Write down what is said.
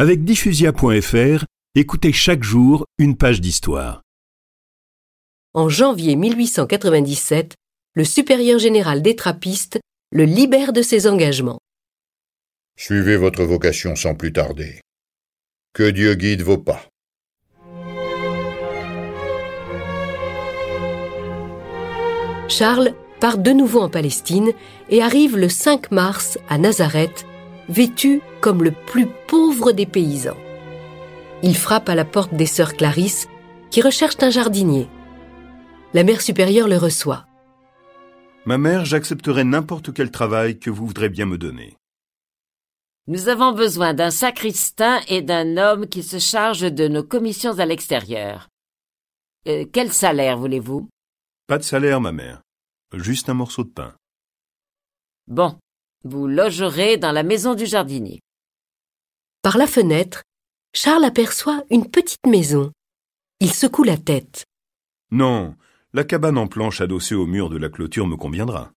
Avec diffusia.fr, écoutez chaque jour une page d'histoire. En janvier 1897, le supérieur général des trappistes le libère de ses engagements. Suivez votre vocation sans plus tarder. Que Dieu guide vos pas. Charles part de nouveau en Palestine et arrive le 5 mars à Nazareth, vêtu comme le plus pauvre des paysans. Il frappe à la porte des sœurs Clarisse, qui recherchent un jardinier. La mère supérieure le reçoit. Ma mère, j'accepterai n'importe quel travail que vous voudrez bien me donner. Nous avons besoin d'un sacristain et d'un homme qui se charge de nos commissions à l'extérieur. Euh, quel salaire voulez-vous? Pas de salaire, ma mère. Juste un morceau de pain. Bon, vous logerez dans la maison du jardinier. Par la fenêtre, Charles aperçoit une petite maison. Il secoue la tête. Non, la cabane en planche adossée au mur de la clôture me conviendra.